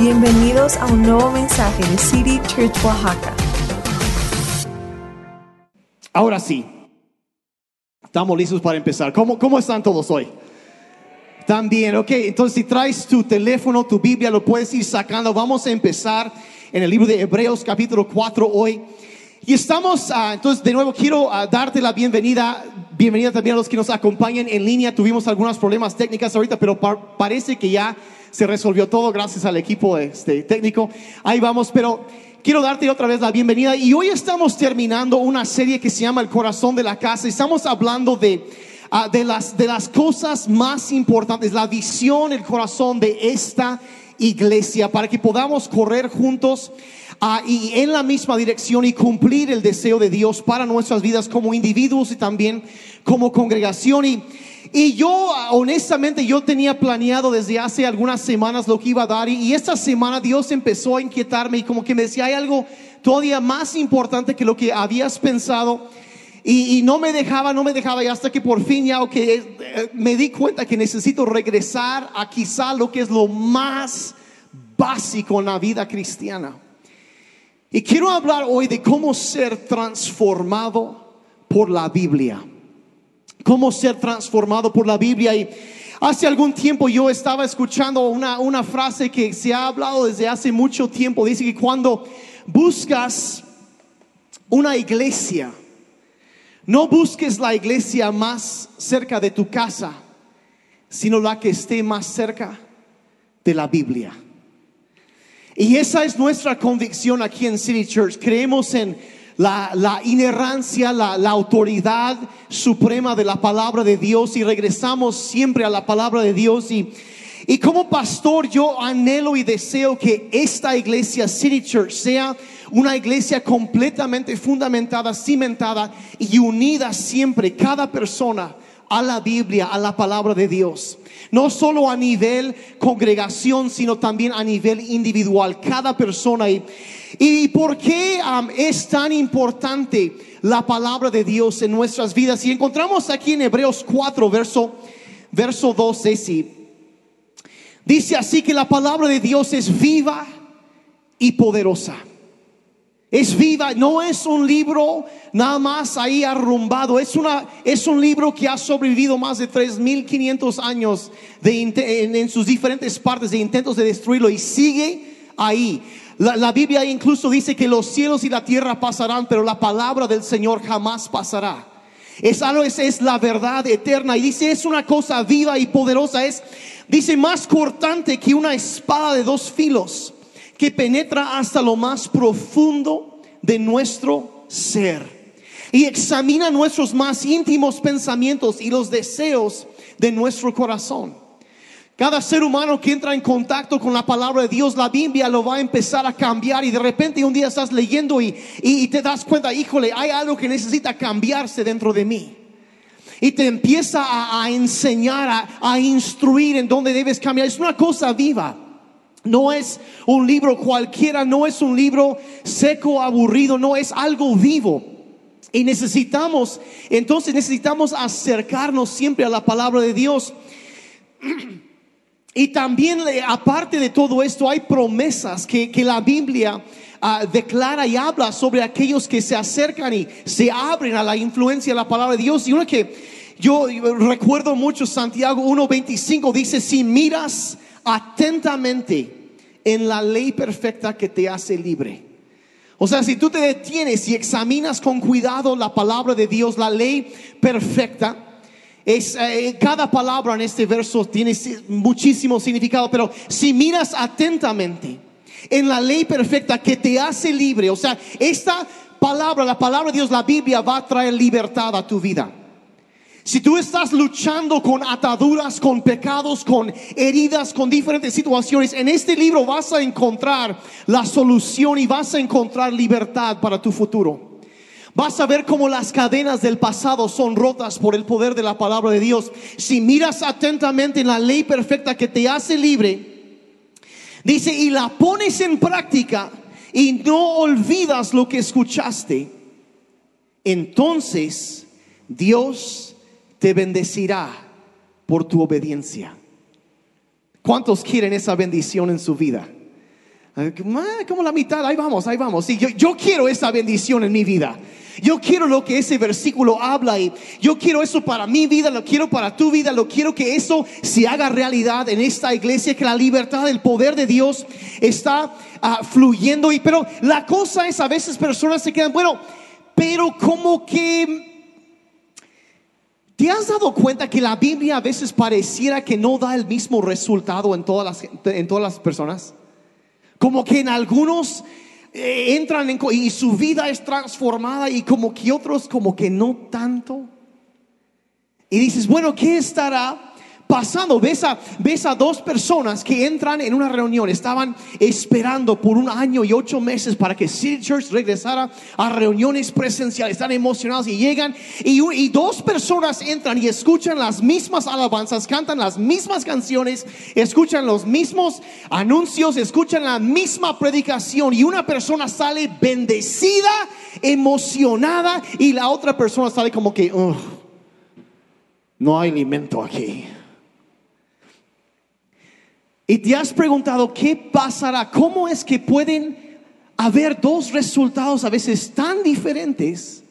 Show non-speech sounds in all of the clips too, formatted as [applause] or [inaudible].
Bienvenidos a un nuevo mensaje de City Church Oaxaca. Ahora sí, estamos listos para empezar. ¿Cómo, cómo están todos hoy? También, ok. Entonces, si traes tu teléfono, tu Biblia, lo puedes ir sacando. Vamos a empezar en el libro de Hebreos, capítulo 4 hoy. Y estamos, ah, entonces, de nuevo, quiero ah, darte la bienvenida. Bienvenida también a los que nos acompañan en línea. Tuvimos algunos problemas técnicos ahorita, pero par- parece que ya se resolvió todo gracias al equipo este, técnico. Ahí vamos, pero quiero darte otra vez la bienvenida. Y hoy estamos terminando una serie que se llama El corazón de la casa. Estamos hablando de, ah, de, las, de las cosas más importantes, la visión, el corazón de esta iglesia, para que podamos correr juntos ah, y en la misma dirección y cumplir el deseo de Dios para nuestras vidas como individuos y también como congregación. Y, y yo, ah, honestamente, yo tenía planeado desde hace algunas semanas lo que iba a dar. Y, y esta semana Dios empezó a inquietarme y como que me decía, hay algo todavía más importante que lo que habías pensado. Y, no me dejaba, no me dejaba. Y hasta que por fin ya, ok, eh, me di cuenta que necesito regresar a quizá lo que es lo más básico en la vida cristiana. Y quiero hablar hoy de cómo ser transformado por la Biblia cómo ser transformado por la Biblia. Y hace algún tiempo yo estaba escuchando una, una frase que se ha hablado desde hace mucho tiempo. Dice que cuando buscas una iglesia, no busques la iglesia más cerca de tu casa, sino la que esté más cerca de la Biblia. Y esa es nuestra convicción aquí en City Church. Creemos en la, inerrancia, la, la autoridad suprema de la palabra de Dios y regresamos siempre a la palabra de Dios. Y, y como pastor yo anhelo y deseo que esta iglesia City Church sea una iglesia completamente fundamentada, cimentada y unida siempre, cada persona a la Biblia, a la palabra de Dios. No solo a nivel congregación, sino también a nivel individual, cada persona. Y, y por qué es tan importante la palabra de Dios en nuestras vidas. Y encontramos aquí en Hebreos 4, verso, verso 12, sí. Dice así que la palabra de Dios es viva y poderosa. Es viva, no es un libro nada más ahí arrumbado, es, una, es un libro que ha sobrevivido más de 3.500 años de, en, en sus diferentes partes de intentos de destruirlo y sigue ahí. La, la Biblia incluso dice que los cielos y la tierra pasarán, pero la palabra del Señor jamás pasará. Es algo, es, es la verdad eterna. Y dice, es una cosa viva y poderosa. Es, dice, más cortante que una espada de dos filos que penetra hasta lo más profundo de nuestro ser y examina nuestros más íntimos pensamientos y los deseos de nuestro corazón. Cada ser humano que entra en contacto con la palabra de Dios, la Biblia lo va a empezar a cambiar y de repente un día estás leyendo y, y, te das cuenta, híjole, hay algo que necesita cambiarse dentro de mí. Y te empieza a, enseñar, a instruir en dónde debes cambiar. Es una cosa viva. No es un libro cualquiera, no es un libro seco, aburrido, no es algo vivo. Y necesitamos, entonces necesitamos acercarnos siempre a la palabra de Dios. [clears throat] Y también, eh, aparte de todo esto, hay promesas que, que la Biblia ah, declara y habla sobre aquellos que se acercan y se abren a la influencia de la palabra de Dios. Y una que yo recuerdo mucho, Santiago 1.25 dice, si miras atentamente en la ley perfecta que te hace libre. O sea, si tú te detienes y examinas con cuidado la palabra de Dios, la ley perfecta, es, eh, cada palabra en este verso tiene si- muchísimo significado, pero si miras atentamente en la ley perfecta que te hace libre, o sea, esta palabra, la palabra de Dios, la Biblia va a traer libertad a tu vida. Si tú estás luchando con ataduras, con pecados, con heridas, con diferentes situaciones, en este libro vas a encontrar la solución y vas a encontrar libertad para tu futuro. Vas a ver cómo las cadenas del pasado son rotas por el poder de la palabra de Dios. Si miras atentamente en la ley perfecta que te hace libre, dice, y la pones en práctica y no olvidas lo que escuchaste, entonces Dios te bendecirá por tu obediencia. ¿Cuántos quieren esa bendición en su vida? Ah, Como la mitad, ahí vamos, ahí vamos. Yo quiero esa bendición en mi vida. Yo quiero lo que ese versículo habla y yo quiero eso para mi vida, lo quiero para tu vida, lo quiero que eso se haga realidad en esta iglesia, que la libertad, el poder de Dios está ah, fluyendo. Y pero la cosa es a veces personas se quedan, bueno, pero como que ¿Te has dado cuenta que la Biblia a veces pareciera que no da el mismo resultado en todas las, en todas las personas? Como que en algunos eh, entran en, y su vida es transformada y como que otros como que no tanto. Y dices, bueno, ¿qué estará pasando? Ves a, ves a dos personas que entran en una reunión, estaban esperando por un año y ocho meses para que City Church regresara a reuniones presenciales, están emocionados y llegan y, dos personas entran y escuchan las mismas alabanzas, cantan las mismas canciones, escuchan los mismos anuncios, escuchan la misma predicación y una persona sale bendecida, emocionada y la otra persona sale como que... "Ugh, no hay alimento aquí. Y te has preguntado qué pasará, cómo es que pueden haber dos resultados a veces tan diferentes,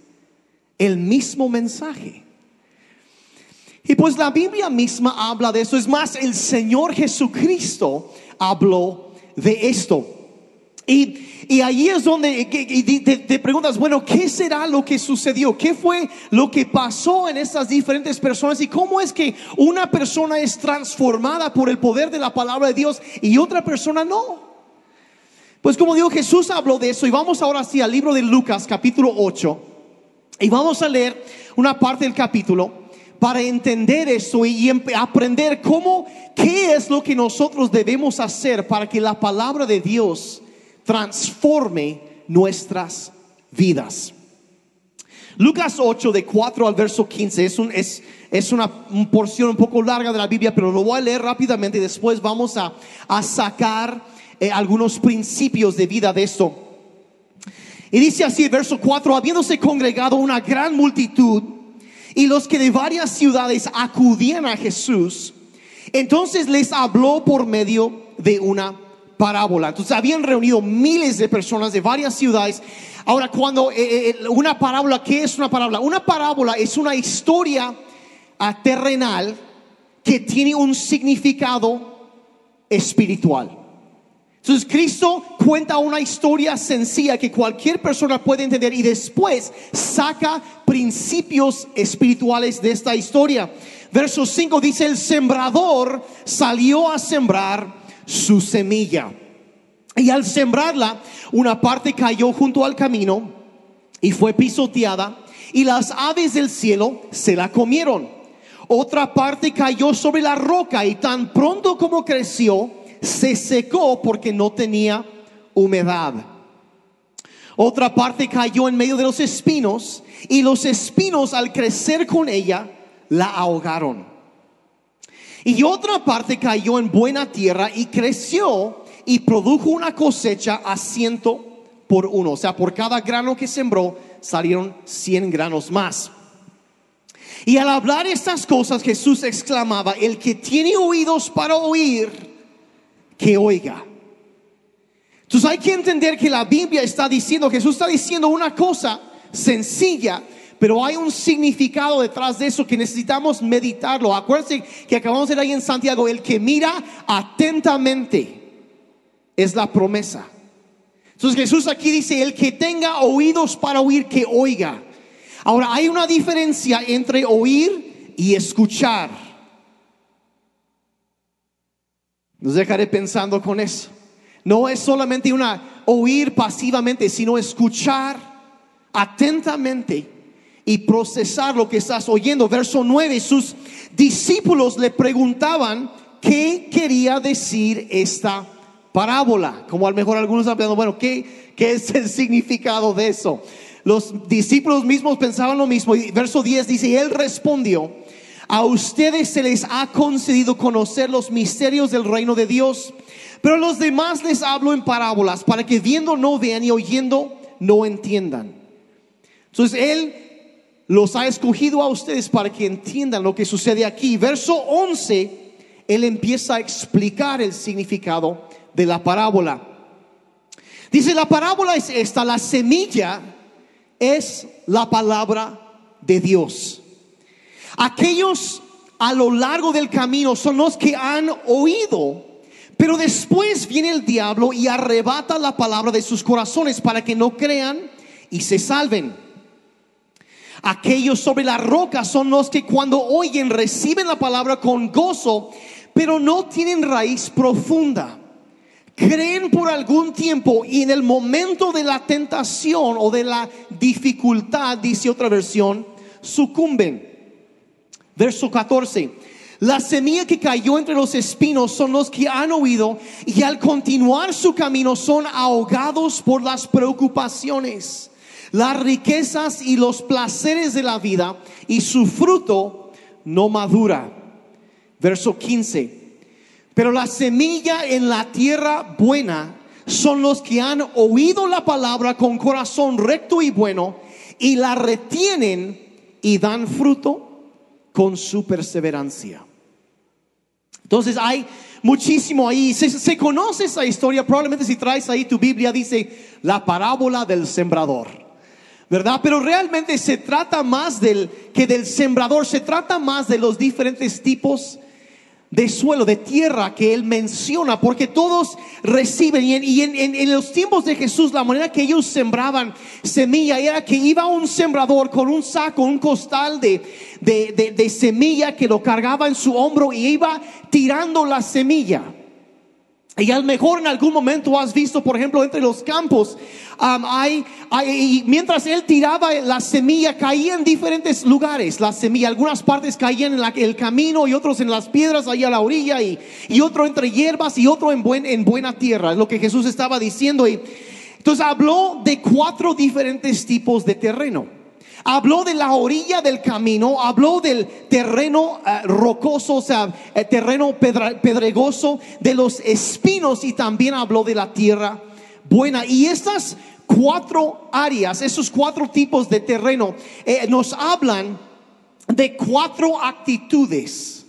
el mismo mensaje. Y pues la Biblia misma habla de eso. Es más, el Señor Jesucristo habló de esto. Y, y ahí es donde te, preguntas, bueno, ¿qué será lo que sucedió? ¿Qué fue lo que pasó en estas diferentes personas? ¿Y cómo es que una persona es transformada por el poder de la palabra de Dios y otra persona no? Pues como digo, Jesús habló de eso y vamos ahora sí al libro de Lucas capítulo 8 y vamos a leer una parte del capítulo para entender eso y, aprender cómo, qué es lo que nosotros debemos hacer para que la palabra de Dios transforme nuestras vidas. Lucas 8 de 4 al verso 15 es, un, es, es una un porción un poco larga de la Biblia, pero lo voy a leer rápidamente y después vamos a, a sacar eh, algunos principios de vida de esto. Y dice así el verso 4, habiéndose congregado una gran multitud y los que de varias ciudades acudían a Jesús, entonces les habló por medio de una parábola. Entonces habían reunido miles de personas de varias ciudades. Ahora, cuando eh, eh, una parábola, ¿qué es una parábola? Una parábola es una historia ah, terrenal que tiene un significado espiritual. Entonces Cristo cuenta una historia sencilla que cualquier persona puede entender y después saca principios espirituales de esta historia. Verso 5 dice, el sembrador salió a sembrar su semilla. Y al sembrarla, una parte cayó junto al camino y fue pisoteada y las aves del cielo se la comieron. Otra parte cayó sobre la roca y tan pronto como creció, se secó porque no tenía humedad. Otra parte cayó en medio de los espinos y los espinos al crecer con ella la ahogaron. Y otra parte cayó en buena tierra y creció y produjo una cosecha a ciento por uno. O sea, por cada grano que sembró salieron cien granos más. Y al hablar estas cosas Jesús exclamaba, el que tiene oídos para oír, que oiga. Entonces hay que entender que la Biblia está diciendo, Jesús está diciendo una cosa sencilla, pero hay un significado detrás de eso que necesitamos meditarlo. Acuérdense que acabamos de leer ahí en Santiago, el que mira atentamente es la promesa. Entonces Jesús aquí dice, el que tenga oídos para oír, que oiga. Ahora, hay una diferencia entre oír y escuchar. Nos dejaré pensando con eso. No es solamente una oír pasivamente, sino escuchar atentamente y procesar lo que estás oyendo. Verso 9, sus discípulos le preguntaban qué quería decir esta parábola. Como a lo mejor algunos están pensando, bueno, ¿qué, ¿qué es el significado de eso? Los discípulos mismos pensaban lo mismo. Y verso 10 dice, él respondió, a ustedes se les ha concedido conocer los misterios del reino de Dios, pero a los demás les hablo en parábolas para que viendo no vean y oyendo no entiendan. Entonces Él los ha escogido a ustedes para que entiendan lo que sucede aquí. Verso 11, Él empieza a explicar el significado de la parábola. Dice, la parábola es esta, la semilla es la palabra de Dios. Aquellos a lo largo del camino son los que han oído, pero después viene el diablo y arrebata la palabra de sus corazones para que no crean y se salven. Aquellos sobre la roca son los que cuando oyen reciben la palabra con gozo, pero no tienen raíz profunda. Creen por algún tiempo y en el momento de la tentación o de la dificultad, dice otra versión, sucumben. Verso 14. La semilla que cayó entre los espinos son los que han oído y al continuar su camino son ahogados por las preocupaciones, las riquezas y los placeres de la vida y su fruto no madura. Verso 15. Pero la semilla en la tierra buena son los que han oído la palabra con corazón recto y bueno y la retienen y dan fruto con su perseverancia. Entonces hay muchísimo ahí. Se, conoce esa historia. Probablemente si traes ahí tu Biblia dice la parábola del sembrador. ¿Verdad? Pero realmente se trata más del que del sembrador. Se trata más de los diferentes tipos de suelo, de tierra que él menciona, porque todos reciben, y, en, los tiempos de Jesús, la manera que ellos sembraban semilla era que iba un sembrador con un saco, un costal de, de semilla que lo cargaba en su hombro y iba tirando la semilla. Y a lo mejor en algún momento has visto, por ejemplo, entre los campos, um, hay, mientras él tiraba la semilla, caía en diferentes lugares. La semilla, algunas partes caían en el camino y otros en las piedras ahí a la orilla y, y otro entre hierbas y otro en, buen, en buena tierra. Es lo que Jesús estaba diciendo. Y, entonces habló de cuatro diferentes tipos de terreno. Habló de la orilla del camino, habló del terreno eh, rocoso, o sea, el terreno pedregoso, de los espinos y también habló de la tierra buena. Y estas cuatro áreas, esos cuatro tipos de terreno, eh, nos hablan de cuatro actitudes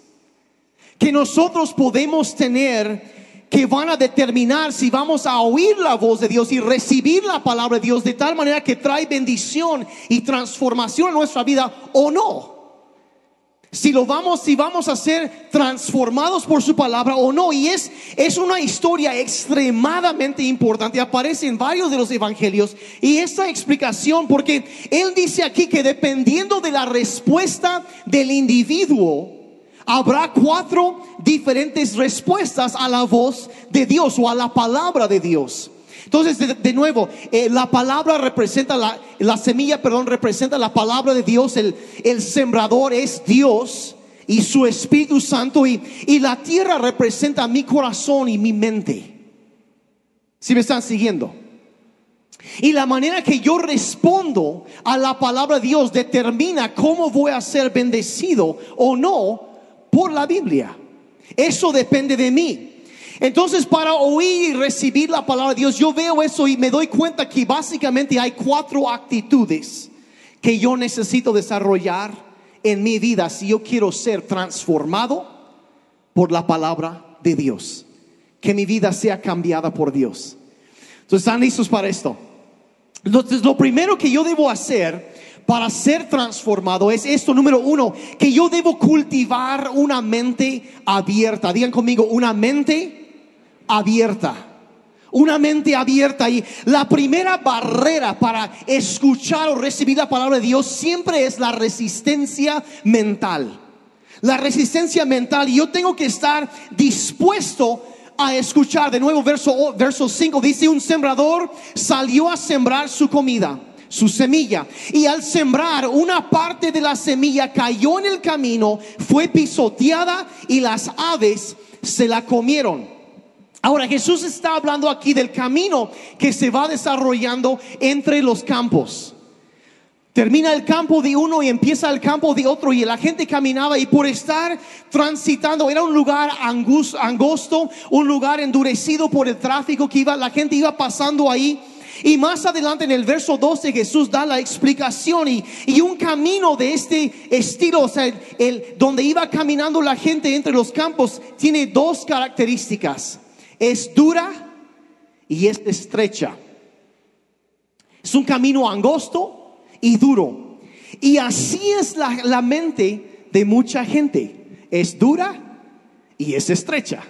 que nosotros podemos tener que van a determinar si vamos a oír la voz de Dios y recibir la palabra de Dios de tal manera que trae bendición y transformación a nuestra vida o no. Si lo vamos, si vamos a ser transformados por su palabra o no. Y es, es una historia extremadamente importante. Aparece en varios de los evangelios. Y esta explicación, porque él dice aquí que dependiendo de la respuesta del individuo, habrá cuatro diferentes respuestas a la voz de Dios o a la palabra de Dios. Entonces, de, nuevo, eh, la palabra representa, la, la, semilla, perdón, representa la palabra de Dios, el, sembrador es Dios y su Espíritu Santo y, la tierra representa mi corazón y mi mente. Si me están siguiendo? Y la manera que yo respondo a la palabra de Dios determina cómo voy a ser bendecido o no por la Biblia. Eso depende de mí. Entonces, para oír y recibir la palabra de Dios, yo veo eso y me doy cuenta que básicamente hay cuatro actitudes que yo necesito desarrollar en mi vida si yo quiero ser transformado por la palabra de Dios. Que mi vida sea cambiada por Dios. Entonces, ¿están listos para esto? Entonces, lo primero que yo debo hacer para ser transformado es esto, número uno, que yo debo cultivar una mente abierta. Digan conmigo, una mente abierta. Una mente abierta y la primera barrera para escuchar o recibir la palabra de Dios siempre es la resistencia mental. La resistencia mental y yo tengo que estar dispuesto a escuchar. De nuevo, verso, verso 5 dice, un sembrador salió a sembrar su comida su semilla. Y al sembrar, una parte de la semilla cayó en el camino, fue pisoteada y las aves se la comieron. Ahora Jesús está hablando aquí del camino que se va desarrollando entre los campos. Termina el campo de uno y empieza el campo de otro y la gente caminaba y por estar transitando era un lugar angosto, un lugar endurecido por el tráfico que iba, la gente iba pasando ahí y más adelante en el verso 12 Jesús da la explicación y, y un camino de este estilo, o sea, el, donde iba caminando la gente entre los campos, tiene dos características. Es dura y es estrecha. Es un camino angosto y duro. Y así es la, la mente de mucha gente. Es dura y es estrecha.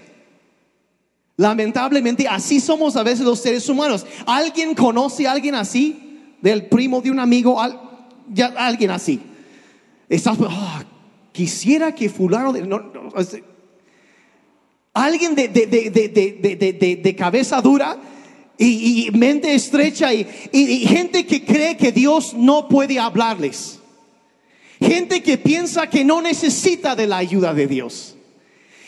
Lamentablemente, así somos a veces los seres humanos. ¿Alguien conoce a alguien así? Del primo de un amigo, ya, alguien así. Ah, quisiera que fulano, de, alguien de, cabeza dura y, mente estrecha y gente que cree que Dios no puede hablarles. Gente que piensa que no necesita de la ayuda de Dios.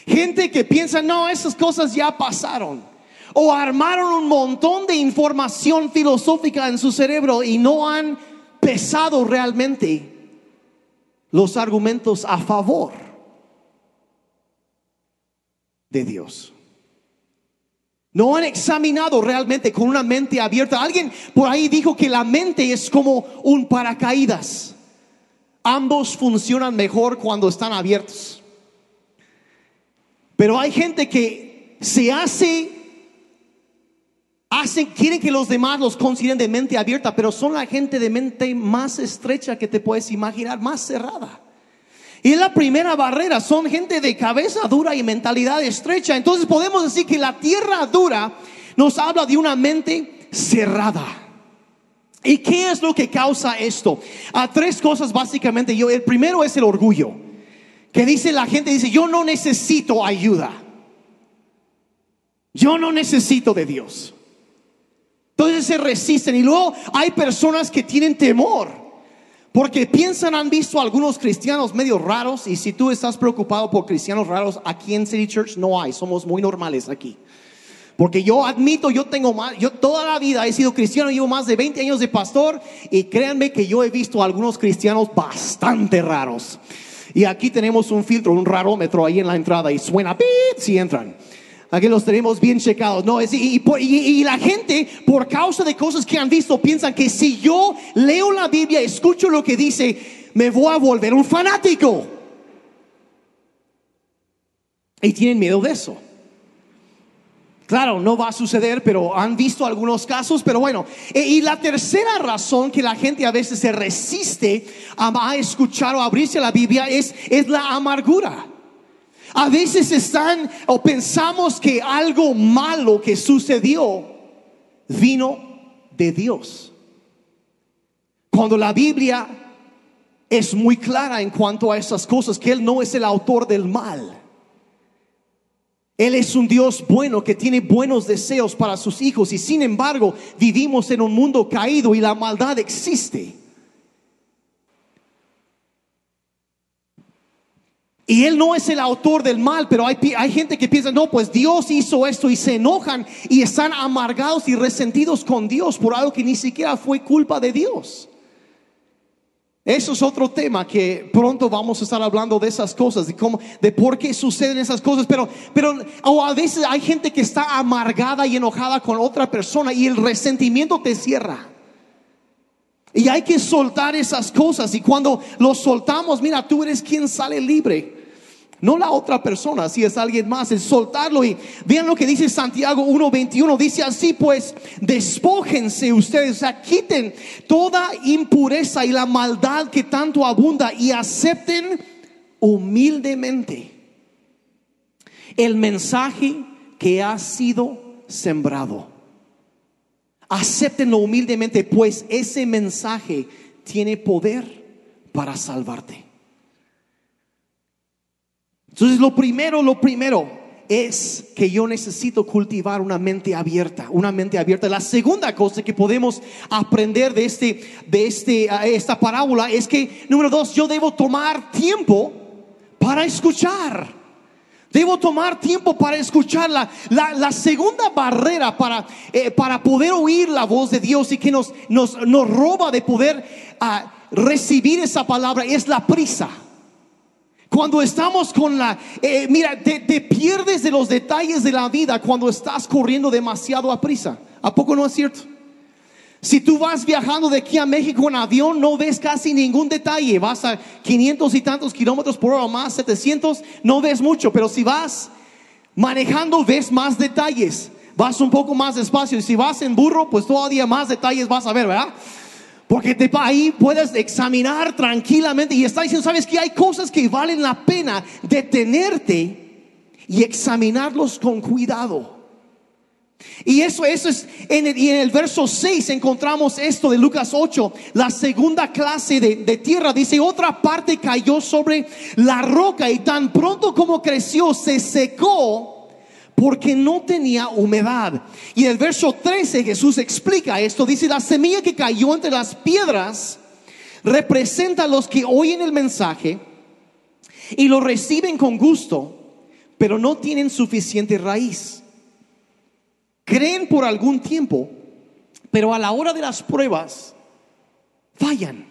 Gente que piensa, no, esas cosas ya pasaron. O armaron un montón de información filosófica en su cerebro y no han pesado realmente los argumentos a favor de Dios. No han examinado realmente con una mente abierta. Alguien por ahí dijo que la mente es como un paracaídas. Ambos funcionan mejor cuando están abiertos. Pero hay gente que se hace, hacen, quieren que los demás los consideren de mente abierta, pero son la gente de mente más estrecha que te puedes imaginar, más cerrada. Y es la primera barrera, son gente de cabeza dura y mentalidad estrecha. Entonces podemos decir que la tierra dura nos habla de una mente cerrada. ¿Y qué es lo que causa esto? A tres cosas básicamente. Yo, el primero es el orgullo que dice la gente, dice, yo no necesito ayuda. Yo no necesito de Dios. Entonces se resisten y luego hay personas que tienen temor porque piensan, han visto algunos cristianos medio raros y si tú estás preocupado por cristianos raros, aquí en City Church no hay, somos muy normales aquí. Porque yo admito, yo tengo más, yo toda la vida he sido cristiano, llevo más de 20 años de pastor y créanme que yo he visto algunos cristianos bastante raros. Y aquí tenemos un filtro, un rarómetro ahí en la entrada y suena pip si entran. Aquí los tenemos bien checados. No, es, y, y, la gente, por causa de cosas que han visto, piensan que si yo leo la Biblia, escucho lo que dice, me voy a volver un fanático. Y tienen miedo de eso. Claro, no va a suceder, pero han visto algunos casos, pero bueno. E, y la tercera razón que la gente a veces se resiste a, escuchar o abrirse a la Biblia es, es la amargura. A veces están o pensamos que algo malo que sucedió vino de Dios. Cuando la Biblia es muy clara en cuanto a esas cosas, que Él no es el autor del mal. Él es un Dios bueno que tiene buenos deseos para sus hijos y sin embargo vivimos en un mundo caído y la maldad existe. Y Él no es el autor del mal, pero hay, hay, gente que piensa, no, pues Dios hizo esto y se enojan y están amargados y resentidos con Dios por algo que ni siquiera fue culpa de Dios. Eso es otro tema que pronto vamos a estar hablando de esas cosas, de cómo, de por qué suceden esas cosas. Pero, pero o a veces hay gente que está amargada y enojada con otra persona y el resentimiento te cierra. Y hay que soltar esas cosas. Y cuando los soltamos, mira, tú eres quien sale libre no la otra persona, si es alguien más, el soltarlo. Y vean lo que dice Santiago 1.21, dice así, pues despójense ustedes, o sea, quiten toda impureza y la maldad que tanto abunda y acepten humildemente el mensaje que ha sido sembrado. Acéptenlo humildemente, pues ese mensaje tiene poder para salvarte. Entonces lo primero, lo primero es que yo necesito cultivar una mente abierta, una mente abierta. La segunda cosa que podemos aprender de este, de este, esta parábola es que número dos, yo debo tomar tiempo para escuchar. Debo tomar tiempo para escucharla. La, segunda barrera para, eh, para poder oír la voz de Dios y que nos, nos, nos roba de poder ah, recibir esa palabra es la prisa. Cuando estamos con la, eh, mira, te, pierdes de los detalles de la vida cuando estás corriendo demasiado a prisa. ¿A poco no es cierto? Si tú vas viajando de aquí a México en avión, no ves casi ningún detalle. Vas a 500 y tantos kilómetros por hora, más 700, no ves mucho. Pero si vas manejando, ves más detalles. vas un poco más despacio. Y si vas en burro, pues todavía más detalles vas a ver, ¿verdad? Porque te, ahí puedes examinar tranquilamente y está diciendo, sabes que hay cosas que valen la pena detenerte y examinarlos con cuidado. Y eso, eso es, en el, y en el verso 6 encontramos esto de Lucas 8, la segunda clase de, de, tierra. Dice, otra parte cayó sobre la roca y tan pronto como creció se secó porque no tenía humedad. Y el verso 13 Jesús explica esto. Dice, la semilla que cayó entre las piedras representa a los que oyen el mensaje y lo reciben con gusto, pero no tienen suficiente raíz. Creen por algún tiempo, pero a la hora de las pruebas fallan.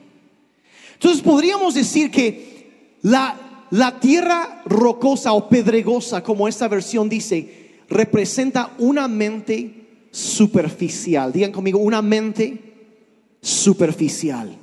Entonces podríamos decir que la la tierra rocosa o pedregosa, como esta versión dice, representa una mente superficial. Digan conmigo, una mente superficial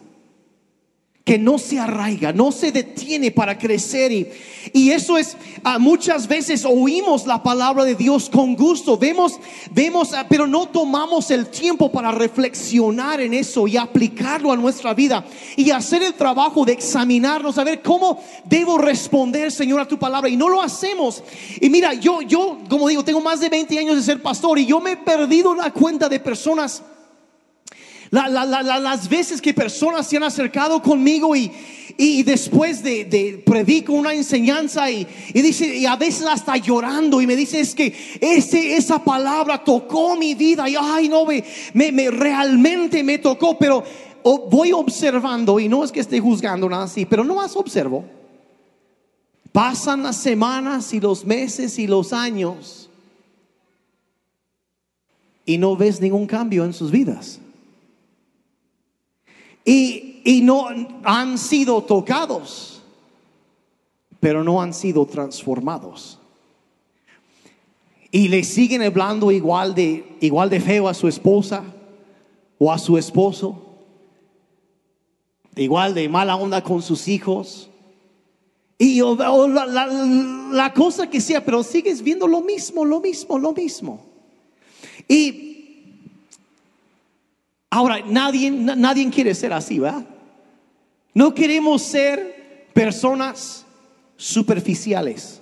que no se arraiga, no se detiene para crecer. Y, y eso es, ah, muchas veces oímos la palabra de Dios con gusto, vemos, vemos, ah, pero no tomamos el tiempo para reflexionar en eso y aplicarlo a nuestra vida y hacer el trabajo de examinarnos, a ver cómo debo responder, Señor, a tu palabra. Y no lo hacemos. Y mira, yo, yo, como digo, tengo más de 20 años de ser pastor y yo me he perdido la cuenta de personas las veces que personas se han acercado conmigo y, y después de, de, predico una enseñanza y, y, dice, y a veces hasta llorando y me dice, es que ese, esa palabra tocó mi vida y ay, no, me, me, realmente me tocó, pero voy observando y no es que esté juzgando nada así, pero no más observo. Pasan las semanas y los meses y los años y no ves ningún cambio en sus vidas y, no han sido tocados, pero no han sido transformados. Y le siguen hablando igual de, igual de feo a su esposa o a su esposo, igual de mala onda con sus hijos. Y la cosa que sea, pero sigues viendo lo mismo, lo mismo, lo mismo. Y Ahora, nadie, nadie quiere ser así, ¿verdad? No queremos ser personas superficiales,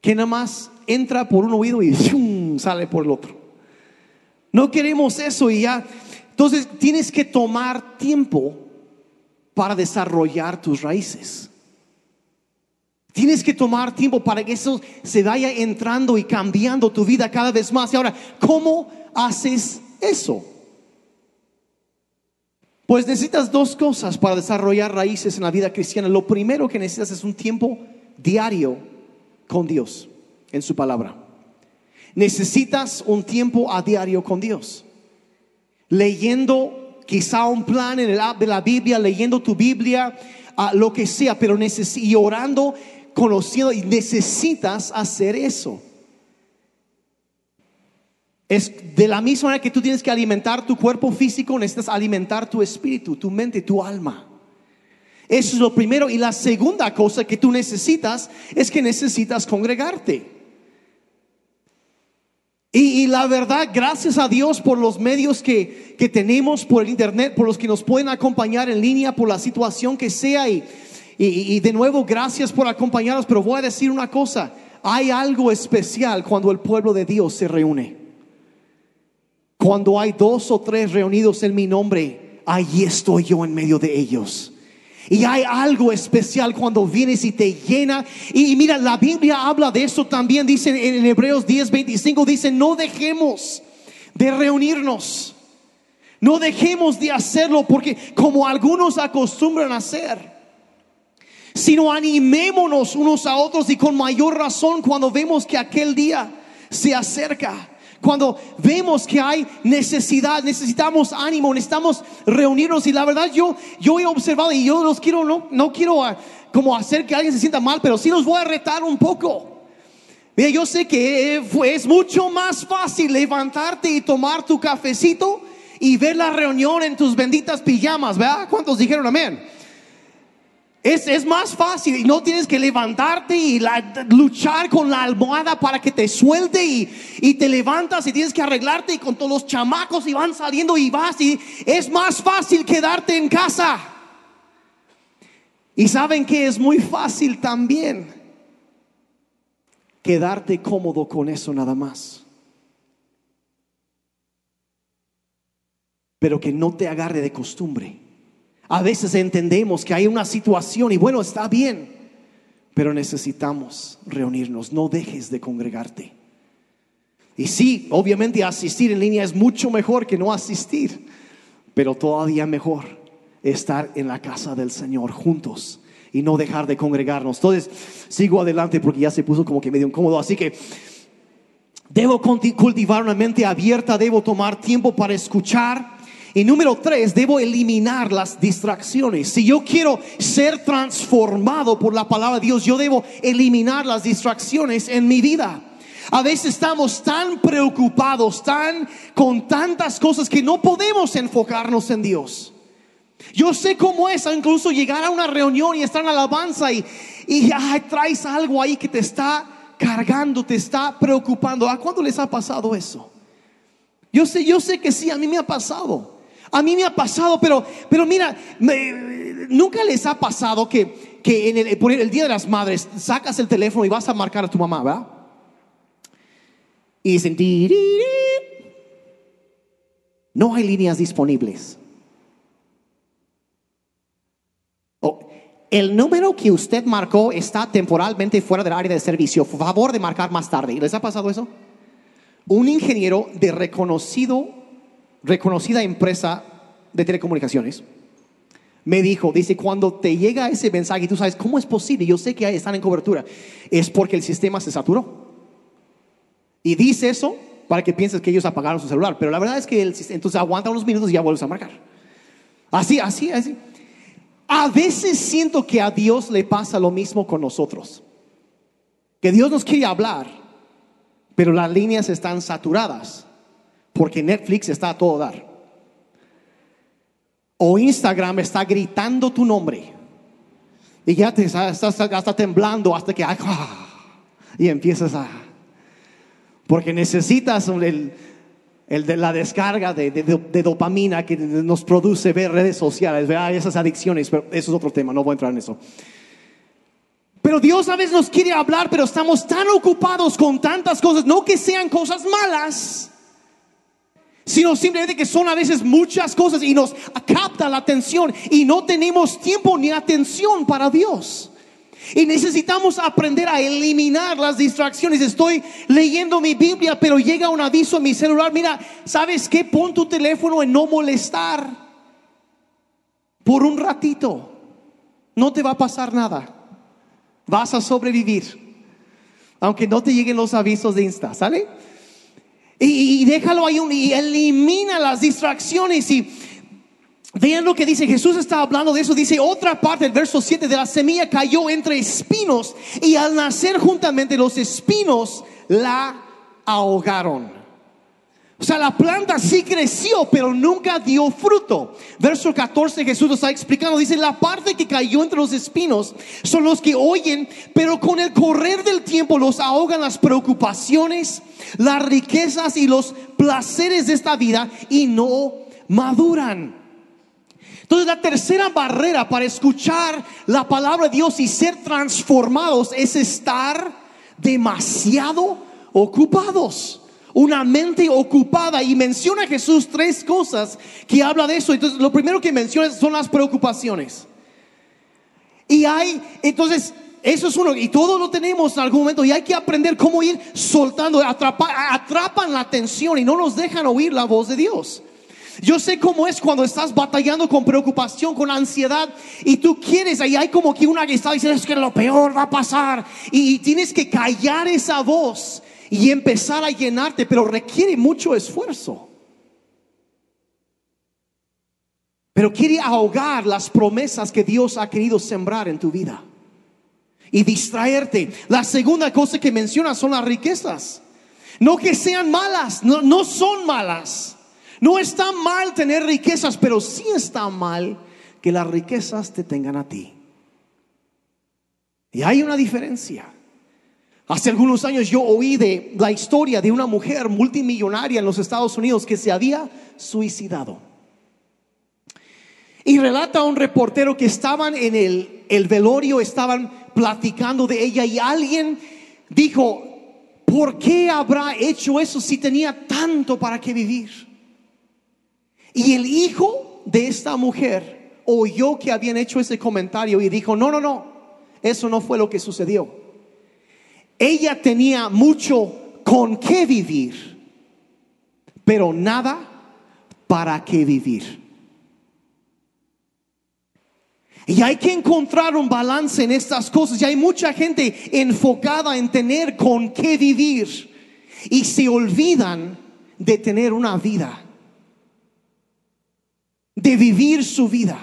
que nada más entra por un oído y sale por el otro. No queremos eso y ya. Entonces tienes que tomar tiempo para desarrollar tus raíces. Tienes que tomar tiempo para que eso se vaya entrando y cambiando tu vida cada vez más. Y ahora, ¿cómo haces eso? Pues necesitas dos cosas para desarrollar raíces en la vida cristiana. Lo primero que necesitas es un tiempo diario con Dios en su palabra. Necesitas un tiempo a diario con Dios. Leyendo quizá un plan en el app de la Biblia, leyendo tu Biblia, lo que sea, pero y orando, conociendo, y necesitas hacer eso. Es de la misma manera que tú tienes que alimentar tu cuerpo físico, necesitas alimentar tu espíritu, tu mente, tu alma. Eso es lo primero. Y la segunda cosa que tú necesitas es que necesitas congregarte. Y, la verdad, gracias a Dios por los medios que, tenemos, por el Internet, por los que nos pueden acompañar en línea, por la situación que sea. Y, y de nuevo, gracias por acompañarnos. Pero voy a decir una cosa, hay algo especial cuando el pueblo de Dios se reúne. Cuando hay dos o tres reunidos en mi nombre, allí estoy yo en medio de ellos. Y hay algo especial cuando vienes y te llena. Y mira, la Biblia habla de eso también. Dice en Hebreos 10, 25, dice, no dejemos de reunirnos. No dejemos de hacerlo porque como algunos acostumbran a hacer, sino animémonos unos a otros y con mayor razón cuando vemos que aquel día se acerca. Cuando vemos que hay necesidad, necesitamos ánimo, necesitamos reunirnos. Y la verdad yo, yo he observado y yo los quiero, no, no quiero ah, como hacer que alguien se sienta mal, pero sí los voy a retar un poco. Mira, yo sé que es mucho más fácil levantarte y tomar tu cafecito y ver la reunión en tus benditas pijamas, ¿verdad? ¿Cuántos dijeron amén? Es, es más fácil y no tienes que levantarte y luchar con la almohada para que te suelte y, y te levantas y tienes que arreglarte y con todos los chamacos y van saliendo y vas y es más fácil quedarte en casa. Y saben que es muy fácil también quedarte cómodo con eso nada más. Pero que no te agarre de costumbre. A veces entendemos que hay una situación y bueno, está bien, pero necesitamos reunirnos. No dejes de congregarte. Y sí, obviamente asistir en línea es mucho mejor que no asistir, pero todavía mejor estar en la casa del Señor juntos y no dejar de congregarnos. Entonces, sigo adelante porque ya se puso como que medio incómodo. Así que debo cultivar una mente abierta, debo tomar tiempo para escuchar. Y número tres, debo eliminar las distracciones. Si yo quiero ser transformado por la palabra de Dios, yo debo eliminar las distracciones en mi vida. A veces estamos tan preocupados, tan con tantas cosas que no podemos enfocarnos en Dios. Yo sé cómo es incluso llegar a una reunión y estar en alabanza y, y traes algo ahí que te está cargando, te está preocupando. ¿A cuándo les ha pasado eso? Yo sé, yo sé que sí, a mí me ha pasado. A mí me ha pasado, pero, pero mira, nunca les ha pasado que, que en el, por el Día de las Madres sacas el teléfono y vas a marcar a tu mamá, ¿verdad? Y dicen, no hay líneas disponibles. O, el número que usted marcó está temporalmente fuera del área de servicio. Por favor de marcar más tarde. ¿Les ha pasado eso? Un ingeniero de reconocido, reconocida empresa de telecomunicaciones me dijo, dice, cuando te llega ese mensaje y tú sabes, ¿cómo es posible? Yo sé que están en cobertura. Es porque el sistema se saturó. Y dice eso para que pienses que ellos apagaron su celular. Pero la verdad es que el sistema, entonces aguanta unos minutos y ya vuelves a marcar. Así, así, así. A veces siento que a Dios le pasa lo mismo con nosotros. Que Dios nos quiere hablar, pero las líneas están saturadas porque Netflix está a todo dar. O Instagram está gritando tu nombre. Y ya te estás hasta temblando hasta que ah, y empiezas a porque necesitas el, el de la descarga de, de- de dopamina que nos produce ver redes sociales, ¿verdad? esas adicciones, pero eso es otro tema, no voy a entrar en eso. Pero Dios a veces nos quiere hablar, pero estamos tan ocupados con tantas cosas, no que sean cosas malas, sino simplemente que son a veces muchas cosas y nos capta la atención y no tenemos tiempo ni atención para Dios. Y necesitamos aprender a eliminar las distracciones. Estoy leyendo mi Biblia, pero llega un aviso en mi celular. Mira, ¿sabes qué? Pon tu teléfono en no molestar por un ratito. No te va a pasar nada. Vas a sobrevivir. Aunque no te lleguen los avisos de Insta, ¿sale? Y, déjalo ahí y elimina las distracciones y vean lo que dice Jesús está hablando de eso dice otra parte el verso 7 de la semilla cayó entre espinos y al nacer juntamente los espinos la ahogaron o sea, la planta sí creció, pero nunca dio fruto. Verso 14, Jesús nos está explicando. Dice, la parte que cayó entre los espinos son los que oyen, pero con el correr del tiempo los ahogan las preocupaciones, las riquezas y los placeres de esta vida y no maduran. Entonces la tercera barrera para escuchar la palabra de Dios y ser transformados es estar demasiado ocupados. Una mente ocupada y menciona Jesús tres cosas que habla de eso. Entonces lo primero que menciona son las preocupaciones. Y hay, entonces, eso es uno, y todo lo tenemos en algún momento, y hay que aprender cómo ir soltando, atrapa- atrapan la atención y no nos dejan oír la voz de Dios. Yo sé cómo es cuando estás batallando con preocupación, con ansiedad, y tú quieres, ahí hay como que una que está diciendo, es que lo peor va a pasar, y tienes que callar esa voz y empezar a llenarte, pero requiere mucho esfuerzo. Pero quiere ahogar las promesas que Dios ha querido sembrar en tu vida y distraerte. La segunda cosa que menciona son las riquezas. No que sean malas, no, no son malas. No está mal tener riquezas, pero sí está mal que las riquezas te tengan a ti. Y hay una diferencia. Hace algunos años yo oí de la historia de una mujer multimillonaria en los Estados Unidos que se había suicidado. Y relata a un reportero que estaban en el, el velorio, estaban platicando de ella y alguien dijo, ¿por qué habrá hecho eso si tenía tanto para que vivir? Y el hijo de esta mujer oyó que habían hecho ese comentario y dijo, no, no, no, eso no fue lo que sucedió. Ella tenía mucho con qué vivir, pero nada para qué vivir. Y hay que encontrar un balance en estas cosas. Y hay mucha gente enfocada en tener con qué vivir. Y se olvidan de tener una vida. De vivir su vida.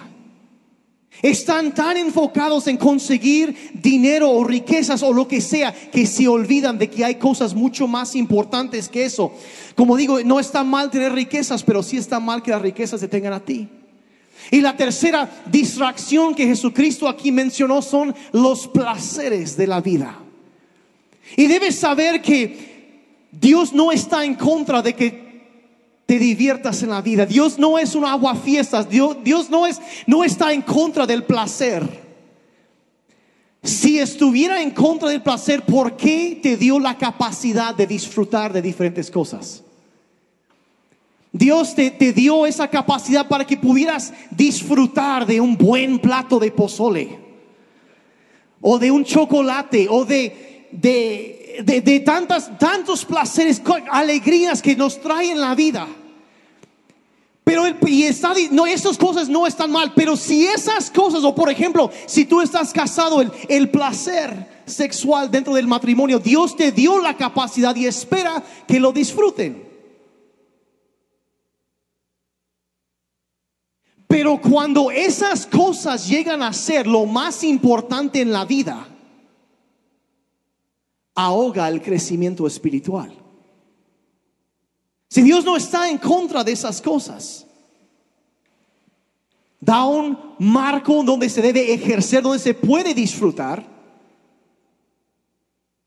Están tan enfocados en conseguir dinero o riquezas o lo que sea que se olvidan de que hay cosas mucho más importantes que eso. Como digo, no está mal tener riquezas, pero sí está mal que las riquezas se tengan a ti. Y la tercera distracción que Jesucristo aquí mencionó son los placeres de la vida. Y debes saber que Dios no está en contra de que te diviertas en la vida. Dios no es un agua fiestas. Dios, Dios no, es, no está en contra del placer. Si estuviera en contra del placer, ¿por qué te dio la capacidad de disfrutar de diferentes cosas? Dios te, te, dio esa capacidad para que pudieras disfrutar de un buen plato de pozole, o de un chocolate, o de, de de, tantas, tantos placeres, alegrías que nos traen la vida. Pero y está, no, esas cosas no están mal, pero si esas cosas, o por ejemplo, si tú estás casado, el, el placer sexual dentro del matrimonio, Dios te dio la capacidad y espera que lo disfruten. Pero cuando esas cosas llegan a ser lo más importante en la vida, ahoga el crecimiento espiritual. Si Dios no está en contra de esas cosas, da un marco donde se debe ejercer, donde se puede disfrutar.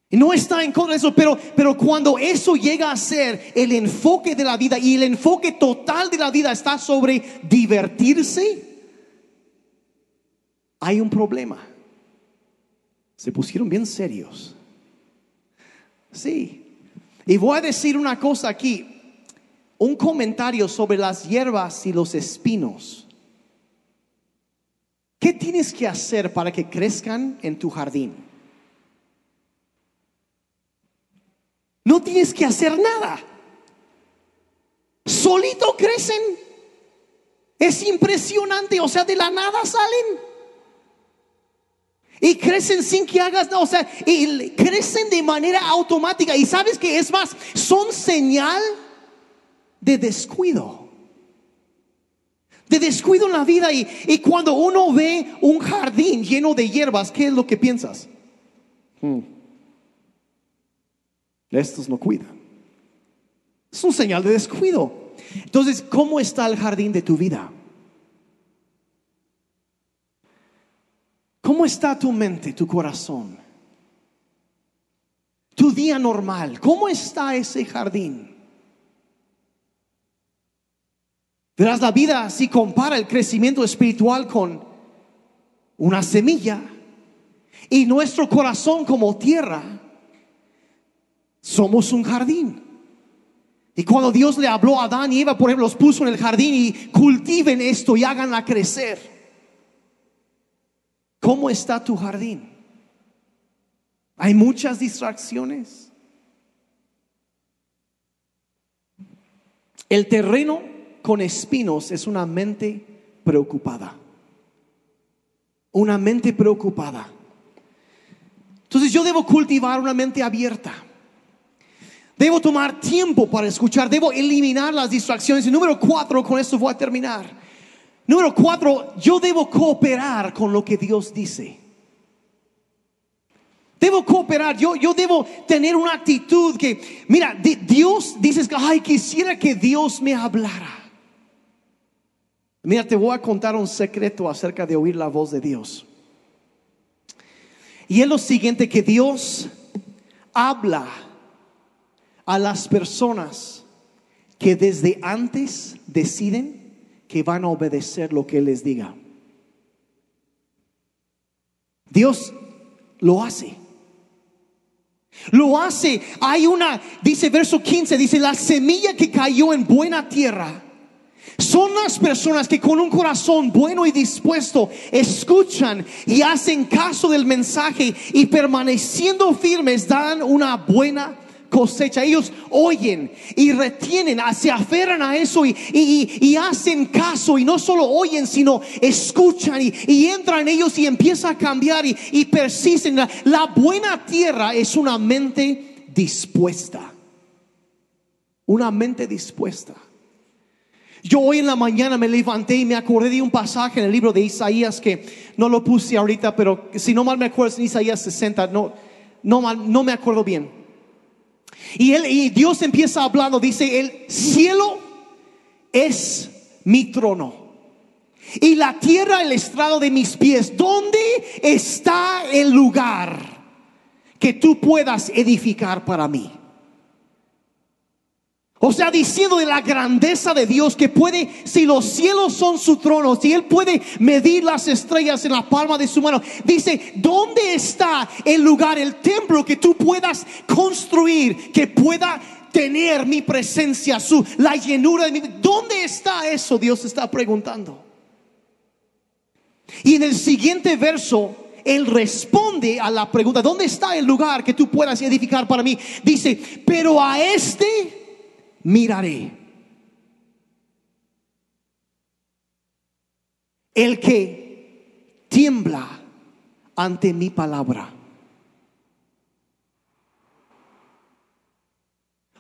Y no está en contra de eso, pero, pero cuando eso llega a ser el enfoque de la vida y el enfoque total de la vida está sobre divertirse, hay un problema. Se pusieron bien serios. Sí. Y voy a decir una cosa aquí, un comentario sobre las hierbas y los espinos. ¿Qué tienes que hacer para que crezcan en tu jardín? No tienes que hacer nada. Solito crecen. Es impresionante, o sea, de la nada salen. Y crecen sin que hagas nada, o sea, y crecen de manera automática. Y sabes que es más, son señal de descuido. De descuido en la vida. Y, y cuando uno ve un jardín lleno de hierbas, ¿qué es lo que piensas? Hmm. Estos no cuidan. Es un señal de descuido. Entonces, ¿cómo está el jardín de tu vida? ¿Cómo está tu mente, tu corazón? Tu día normal, ¿cómo está ese jardín? Verás, la vida si compara el crecimiento espiritual con una semilla y nuestro corazón como tierra, somos un jardín. Y cuando Dios le habló a Adán y Eva, por ejemplo, los puso en el jardín y cultiven esto y háganla crecer. ¿Cómo está tu jardín? Hay muchas distracciones. El terreno con espinos es una mente preocupada. Una mente preocupada. Entonces yo debo cultivar una mente abierta. Debo tomar tiempo para escuchar. Debo eliminar las distracciones. Y número cuatro, con esto voy a terminar. Número cuatro, yo debo cooperar con lo que Dios dice. Debo cooperar, yo, yo debo tener una actitud que, mira, Dios dices que, ay, quisiera que Dios me hablara. Mira, te voy a contar un secreto acerca de oír la voz de Dios. Y es lo siguiente que Dios habla a las personas que desde antes deciden que van a obedecer lo que Él les diga. Dios lo hace. Lo hace. Hay una, dice verso 15, dice, la semilla que cayó en buena tierra. Son las personas que con un corazón bueno y dispuesto escuchan y hacen caso del mensaje y permaneciendo firmes dan una buena cosecha. Ellos oyen y retienen, se aferran a eso y, hacen caso y no solo oyen, sino escuchan y, entran en ellos y empieza a cambiar y, persisten. la buena tierra es una mente dispuesta. Una mente dispuesta. Yo hoy en la mañana me levanté y me acordé de un pasaje en el libro de Isaías que no lo puse ahorita, pero si no mal me acuerdo es en Isaías 60, no, no, mal, no me acuerdo bien. Y, él, y Dios empieza hablando, dice, el cielo es mi trono y la tierra el estrado de mis pies. ¿Dónde está el lugar que tú puedas edificar para mí? O sea, diciendo de la grandeza de Dios que puede, si los cielos son su trono, si Él puede medir las estrellas en la palma de su mano, dice, ¿dónde está el lugar, el templo que tú puedas construir, que pueda tener mi presencia, su, la llenura de mi... ¿Dónde está eso? Dios está preguntando. Y en el siguiente verso, Él responde a la pregunta, ¿dónde está el lugar que tú puedas edificar para mí? Dice, pero a este miraré. El que tiembla ante mi palabra.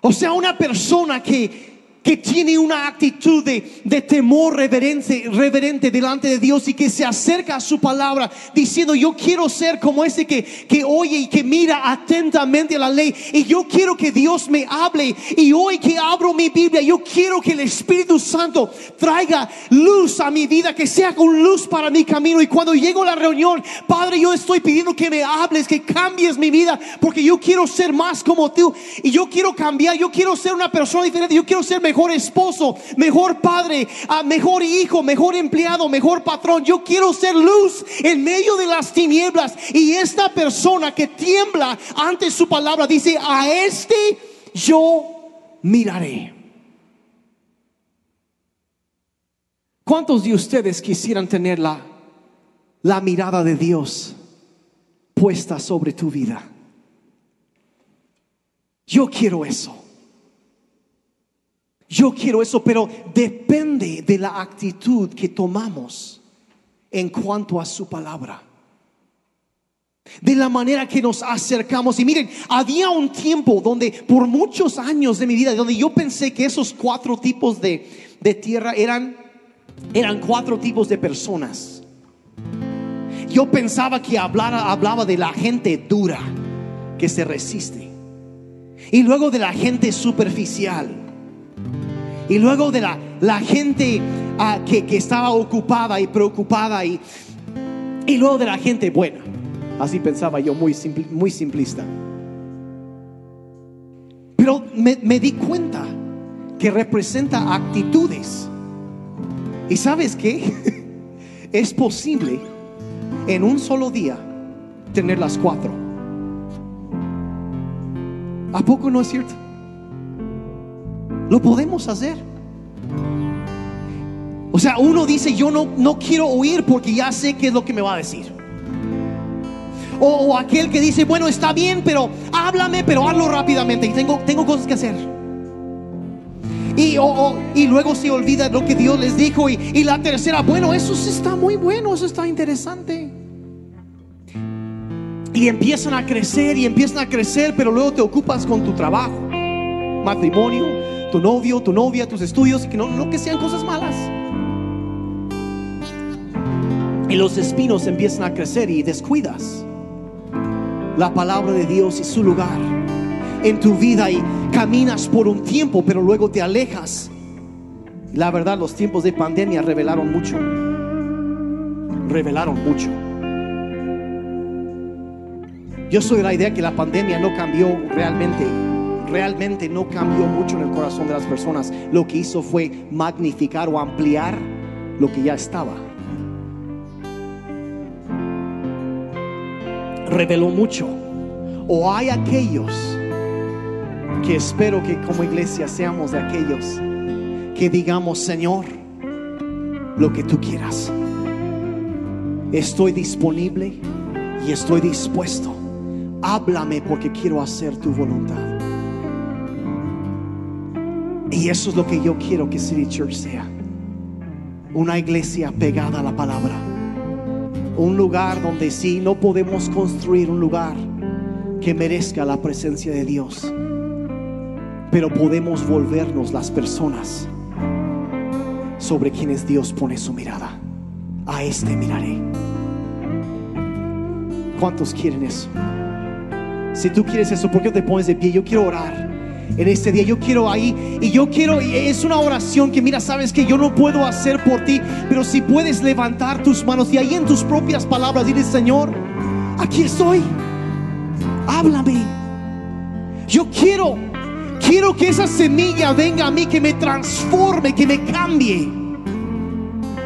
O sea, una persona que que tiene una actitud de, temor reverente, reverente delante de Dios y que se acerca a su palabra diciendo, yo quiero ser como ese que, que oye y que mira atentamente a la ley. Y yo quiero que Dios me hable. Y hoy que abro mi Biblia, yo quiero que el Espíritu Santo traiga luz a mi vida, que sea con luz para mi camino. Y cuando llego a la reunión, Padre, yo estoy pidiendo que me hables, que cambies mi vida, porque yo quiero ser más como tú. Y yo quiero cambiar, yo quiero ser una persona diferente, yo quiero ser mejor mejor esposo, mejor padre, mejor hijo, mejor empleado, mejor patrón. Yo quiero ser luz en medio de las tinieblas. Y esta persona que tiembla ante su palabra dice, a este yo miraré. ¿Cuántos de ustedes quisieran tener la, la mirada de Dios puesta sobre tu vida? Yo quiero eso. Yo quiero eso, pero depende de la actitud que tomamos en cuanto a su palabra. De la manera que nos acercamos. Y miren, había un tiempo donde por muchos años de mi vida, donde yo pensé que esos cuatro tipos de, tierra eran, eran cuatro tipos de personas. Yo pensaba que hablara, hablaba de la gente dura que se resiste. Y luego de la gente superficial y luego de la, la gente ah, que, que, estaba ocupada y preocupada y, y luego de la gente buena. Así pensaba yo, muy, muy simplista. Pero me, me di cuenta que representa actitudes. ¿Y sabes qué? [laughs] es posible en un solo día tener las cuatro. ¿A poco no es cierto? Lo podemos hacer. O sea, uno dice, yo no, no quiero oír porque ya sé qué es lo que me va a decir. O, aquel que dice, bueno, está bien, pero háblame, pero hazlo rápidamente y tengo, tengo cosas que hacer. Y, y luego se olvida lo que Dios les dijo. Y, y la tercera, bueno, eso está muy bueno, eso está interesante. Y empiezan a crecer y empiezan a crecer, pero luego te ocupas con tu trabajo, matrimonio, tu novio, tu novia, tus estudios, y que no, no que sean cosas malas. Y los espinos empiezan a crecer y descuidas la palabra de Dios y su lugar en tu vida y caminas por un tiempo, pero luego te alejas. La verdad, los tiempos de pandemia revelaron mucho. Revelaron mucho. Yo soy la idea que la pandemia no cambió realmente, realmente no cambió mucho en el corazón de las personas. Lo que hizo fue magnificar o ampliar lo que ya estaba. Reveló mucho. O hay aquellos que espero que como iglesia seamos de aquellos que digamos, Señor, lo que tú quieras. Estoy disponible y estoy dispuesto. Háblame porque quiero hacer tu voluntad. Y eso es lo que yo quiero que City Church sea. Una iglesia pegada a la palabra. Un lugar donde sí no podemos construir un lugar que merezca la presencia de Dios. Pero podemos volvernos las personas sobre quienes Dios pone su mirada. A este miraré. ¿Cuántos quieren eso? Si tú quieres eso, ¿por qué te pones de pie? Yo quiero orar en este día. Yo quiero ahí y yo quiero, es una oración que mira, sabes que yo no puedo hacer por ti, pero si puedes levantar tus manos y ahí en tus propias palabras dile, Señor, aquí estoy. Háblame. Yo quiero, quiero que esa semilla venga a mí, que me transforme, que me cambie.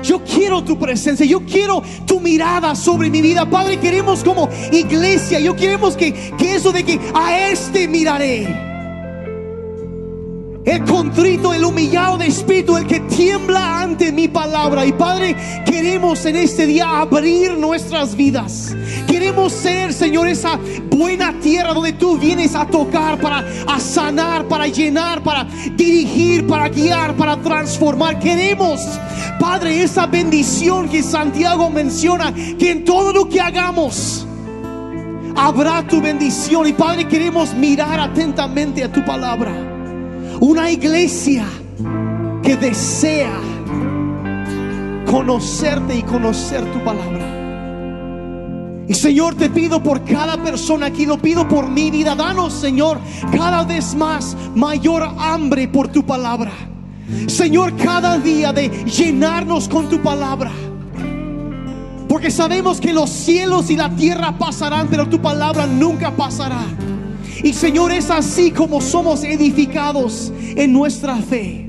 Yo quiero tu presencia, yo quiero tu mirada sobre mi vida. Padre, queremos como iglesia, yo queremos que, que eso de que a este miraré. El contrito, el humillado de espíritu, el que tiembla ante mi palabra. Y Padre, queremos en este día abrir nuestras vidas. Queremos ser, Señor, esa buena tierra donde tú vienes a tocar, para a sanar, para llenar, para dirigir, para guiar, para transformar. Queremos, Padre, esa bendición que Santiago menciona, que en todo lo que hagamos habrá tu bendición. Y Padre, queremos mirar atentamente a tu palabra. Una iglesia que desea conocerte y conocer tu palabra. Y Señor, te pido por cada persona aquí, lo pido por mi vida. Danos, Señor, cada vez más mayor hambre por tu palabra. Señor, cada día de llenarnos con tu palabra. Porque sabemos que los cielos y la tierra pasarán, pero tu palabra nunca pasará. Y Señor, es así como somos edificados en nuestra fe.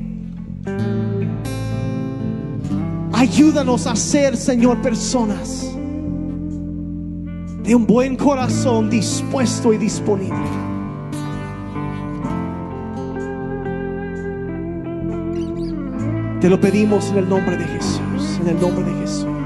Ayúdanos a ser, Señor, personas de un buen corazón dispuesto y disponible. Te lo pedimos en el nombre de Jesús, en el nombre de Jesús.